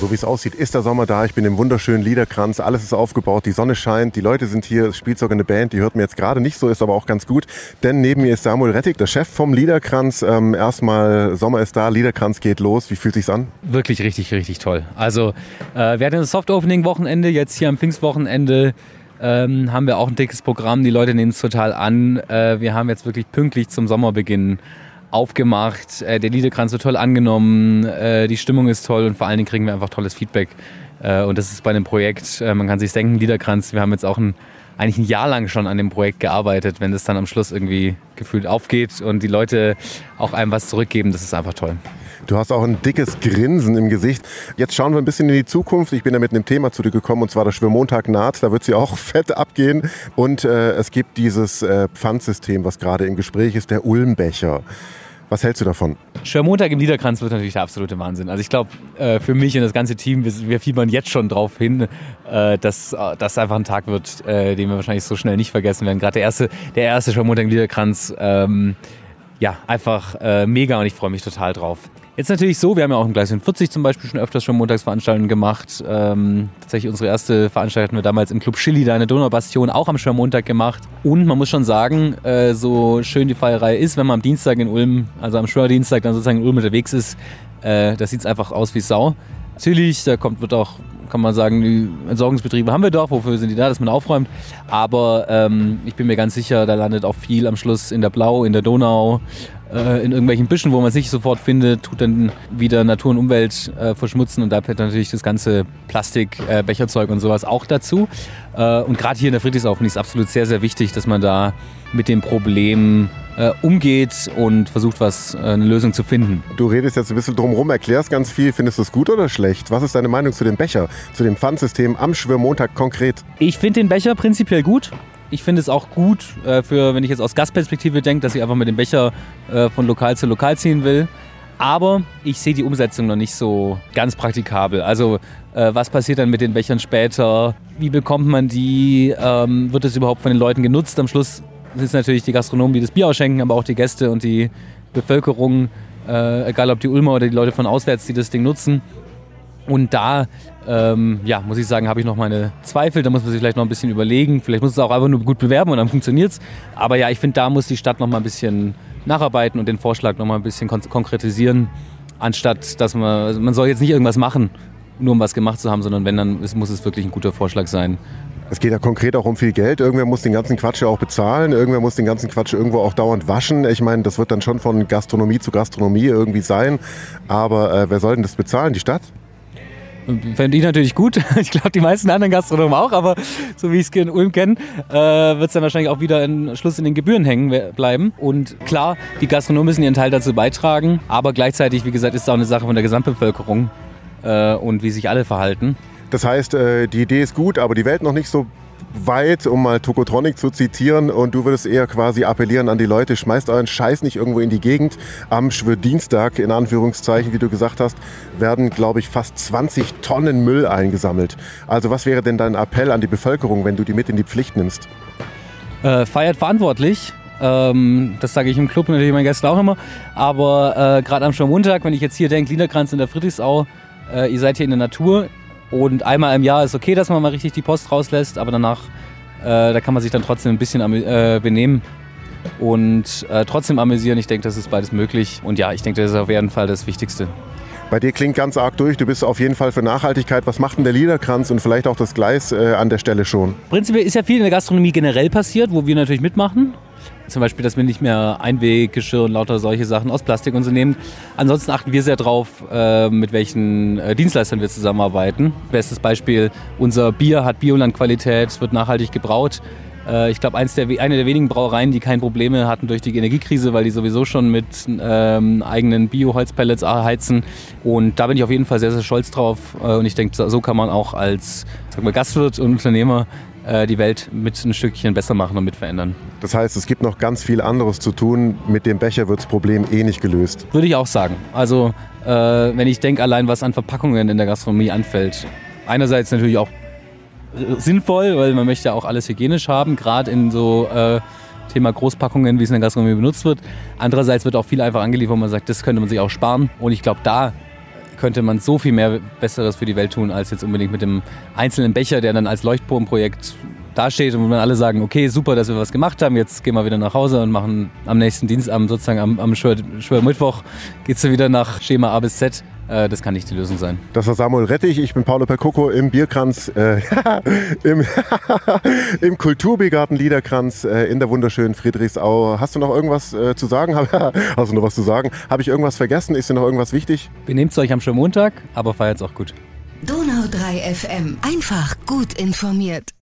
So wie es aussieht, ist der Sommer da. Ich bin im wunderschönen Liederkranz. Alles ist aufgebaut. Die Sonne scheint. Die Leute sind hier. Es spielt sogar eine Band. Die hört mir jetzt gerade nicht so, ist aber auch ganz gut. Denn neben mir ist Samuel Rettig, der Chef vom Liederkranz. Ähm, erstmal, Sommer ist da. Liederkranz geht los. Wie fühlt sich's an? Wirklich richtig, richtig toll. Also, äh, wir hatten das Soft-Opening-Wochenende. Jetzt hier am Pfingstwochenende ähm, haben wir auch ein dickes Programm. Die Leute nehmen es total an. Äh, wir haben jetzt wirklich pünktlich zum Sommerbeginn aufgemacht. Äh, der Liederkranz wird toll angenommen, äh, die Stimmung ist toll und vor allen Dingen kriegen wir einfach tolles Feedback. Äh, und das ist bei einem Projekt, äh, man kann sich denken, Liederkranz, wir haben jetzt auch ein, eigentlich ein Jahr lang schon an dem Projekt gearbeitet. Wenn das dann am Schluss irgendwie gefühlt aufgeht und die Leute auch einem was zurückgeben, das ist einfach toll. Du hast auch ein dickes Grinsen im Gesicht. Jetzt schauen wir ein bisschen in die Zukunft. Ich bin da mit einem Thema zu dir gekommen und zwar der Schwimmmontag naht. Da wird sie auch fett abgehen. Und äh, es gibt dieses äh, Pfandsystem, was gerade im Gespräch ist, der Ulmbecher. Was hältst du davon? Schwörmontag im Liederkranz wird natürlich der absolute Wahnsinn. Also ich glaube, äh, für mich und das ganze Team, wir, fiebern jetzt schon drauf hin, äh, dass das einfach ein Tag wird, äh, den wir wahrscheinlich so schnell nicht vergessen werden. Gerade der erste, der erste Schwörmontag im Liederkranz, ähm, ja, einfach äh, mega und ich freue mich total drauf. Jetzt natürlich so, wir haben ja auch im Gleis 40 zum Beispiel schon öfters schon Montagsveranstaltungen gemacht. Ähm, tatsächlich unsere erste Veranstaltung hatten wir damals im Club Chili, da in der Donaubastion, auch am Schwörmontag gemacht. Und man muss schon sagen, äh, so schön die Feierei ist, wenn man am Dienstag in Ulm, also am Schwördienstag dann sozusagen in Ulm unterwegs ist, äh, da sieht es einfach aus wie Sau. Natürlich, da kommt, wird auch kann man sagen, die Entsorgungsbetriebe haben wir doch, wofür sind die da, dass man aufräumt. Aber ähm, ich bin mir ganz sicher, da landet auch viel am Schluss in der Blau, in der Donau, äh, in irgendwelchen Büschen, wo man sich sofort findet, tut dann wieder Natur und Umwelt äh, verschmutzen und da gehört natürlich das ganze Plastik, äh, Becherzeug und sowas auch dazu. Äh, und gerade hier in der Friedrichsau finde ich es absolut sehr, sehr wichtig, dass man da mit dem Problem äh, umgeht und versucht, was äh, eine Lösung zu finden. Du redest jetzt ein bisschen drumherum, erklärst ganz viel. Findest du es gut oder schlecht? Was ist deine Meinung zu dem Becher, zu dem Pfandsystem am Schwimmmontag konkret? Ich finde den Becher prinzipiell gut. Ich finde es auch gut, äh, für, wenn ich jetzt aus Gastperspektive denke, dass ich einfach mit dem Becher äh, von lokal zu lokal ziehen will. Aber ich sehe die Umsetzung noch nicht so ganz praktikabel. Also äh, was passiert dann mit den Bechern später? Wie bekommt man die? Ähm, wird es überhaupt von den Leuten genutzt? Am Schluss es natürlich die Gastronomen, die das Bier ausschenken, aber auch die Gäste und die Bevölkerung, äh, egal ob die Ulmer oder die Leute von auswärts, die das Ding nutzen. Und da, ähm, ja, muss ich sagen, habe ich noch meine Zweifel. Da muss man sich vielleicht noch ein bisschen überlegen. Vielleicht muss es auch einfach nur gut bewerben und dann funktioniert es. Aber ja, ich finde, da muss die Stadt noch mal ein bisschen nacharbeiten und den Vorschlag noch mal ein bisschen kon konkretisieren, anstatt dass man, also man soll jetzt nicht irgendwas machen, nur um was gemacht zu haben, sondern wenn, dann muss es wirklich ein guter Vorschlag sein. Es geht ja konkret auch um viel Geld. Irgendwer muss den ganzen Quatsch ja auch bezahlen. Irgendwer muss den ganzen Quatsch irgendwo auch dauernd waschen. Ich meine, das wird dann schon von Gastronomie zu Gastronomie irgendwie sein. Aber äh, wer soll denn das bezahlen? Die Stadt? Fände ich natürlich gut. Ich glaube, die meisten anderen Gastronomen auch, aber so wie ich es in Ulm kenne, äh, wird es dann wahrscheinlich auch wieder im Schluss in den Gebühren hängen bleiben. Und klar, die Gastronomen müssen ihren Teil dazu beitragen, aber gleichzeitig, wie gesagt, ist es auch eine Sache von der Gesamtbevölkerung äh, und wie sich alle verhalten. Das heißt, äh, die Idee ist gut, aber die Welt noch nicht so weit, um mal Tokotronic zu zitieren. Und du würdest eher quasi appellieren an die Leute, schmeißt euren Scheiß nicht irgendwo in die Gegend. Am Schwördienstag, in Anführungszeichen, wie du gesagt hast, werden, glaube ich, fast 20 Tonnen Müll eingesammelt. Also was wäre denn dein Appell an die Bevölkerung, wenn du die mit in die Pflicht nimmst? Äh, feiert verantwortlich. Ähm, das sage ich im Club natürlich meinen Gästen auch immer. Aber äh, gerade am Schwörmontag, wenn ich jetzt hier denke, Liederkranz in der Friedrichsau, äh, ihr seid hier in der Natur, und einmal im Jahr ist okay, dass man mal richtig die Post rauslässt, aber danach, äh, da kann man sich dann trotzdem ein bisschen äh, benehmen und äh, trotzdem amüsieren. Ich denke, das ist beides möglich. Und ja, ich denke, das ist auf jeden Fall das Wichtigste. Bei dir klingt ganz arg durch. Du bist auf jeden Fall für Nachhaltigkeit. Was macht denn der Liederkranz und vielleicht auch das Gleis äh, an der Stelle schon? Prinzipiell ist ja viel in der Gastronomie generell passiert, wo wir natürlich mitmachen. Zum Beispiel, dass wir nicht mehr Einweggeschirr und lauter solche Sachen aus Plastik und so nehmen. Ansonsten achten wir sehr darauf, äh, mit welchen äh, Dienstleistern wir zusammenarbeiten. Bestes Beispiel, unser Bier hat Biolandqualität, wird nachhaltig gebraut. Äh, ich glaube, der, eine der wenigen Brauereien, die keine Probleme hatten durch die Energiekrise, weil die sowieso schon mit ähm, eigenen Bio-Holzpellets heizen. Und da bin ich auf jeden Fall sehr, sehr stolz drauf. Und ich denke, so kann man auch als sag mal, Gastwirt und Unternehmer äh, die Welt mit ein Stückchen besser machen und mit verändern. Das heißt, es gibt noch ganz viel anderes zu tun. Mit dem Becher wird das Problem eh nicht gelöst. Würde ich auch sagen. Also äh, wenn ich denke allein, was an Verpackungen in der Gastronomie anfällt. Einerseits natürlich auch sinnvoll, weil man möchte ja auch alles hygienisch haben, gerade in so äh, Thema Großpackungen, wie es in der Gastronomie benutzt wird. Andererseits wird auch viel einfach angeliefert, wo man sagt, das könnte man sich auch sparen. Und ich glaube, da könnte man so viel mehr Besseres für die Welt tun, als jetzt unbedingt mit dem einzelnen Becher, der dann als Leuchtturmprojekt dasteht und wo man alle sagen, okay, super, dass wir was gemacht haben, jetzt gehen wir wieder nach Hause und machen am nächsten Dienstagabend, sozusagen am, am Schwörmittwoch, geht es wieder nach Schema A bis Z. Äh, das kann nicht die Lösung sein. Das war Samuel Rettich, ich bin Paolo Percoco im Bierkranz, äh, im, im Kulturbegarten Liederkranz äh, in der wunderschönen Friedrichsau. Hast du noch irgendwas äh, zu sagen? Hast du noch was zu sagen? Habe ich irgendwas vergessen? Ist dir noch irgendwas wichtig? Benehmt euch am Schwörmontag, aber feiert es auch gut. Donau 3 FM. Einfach gut informiert.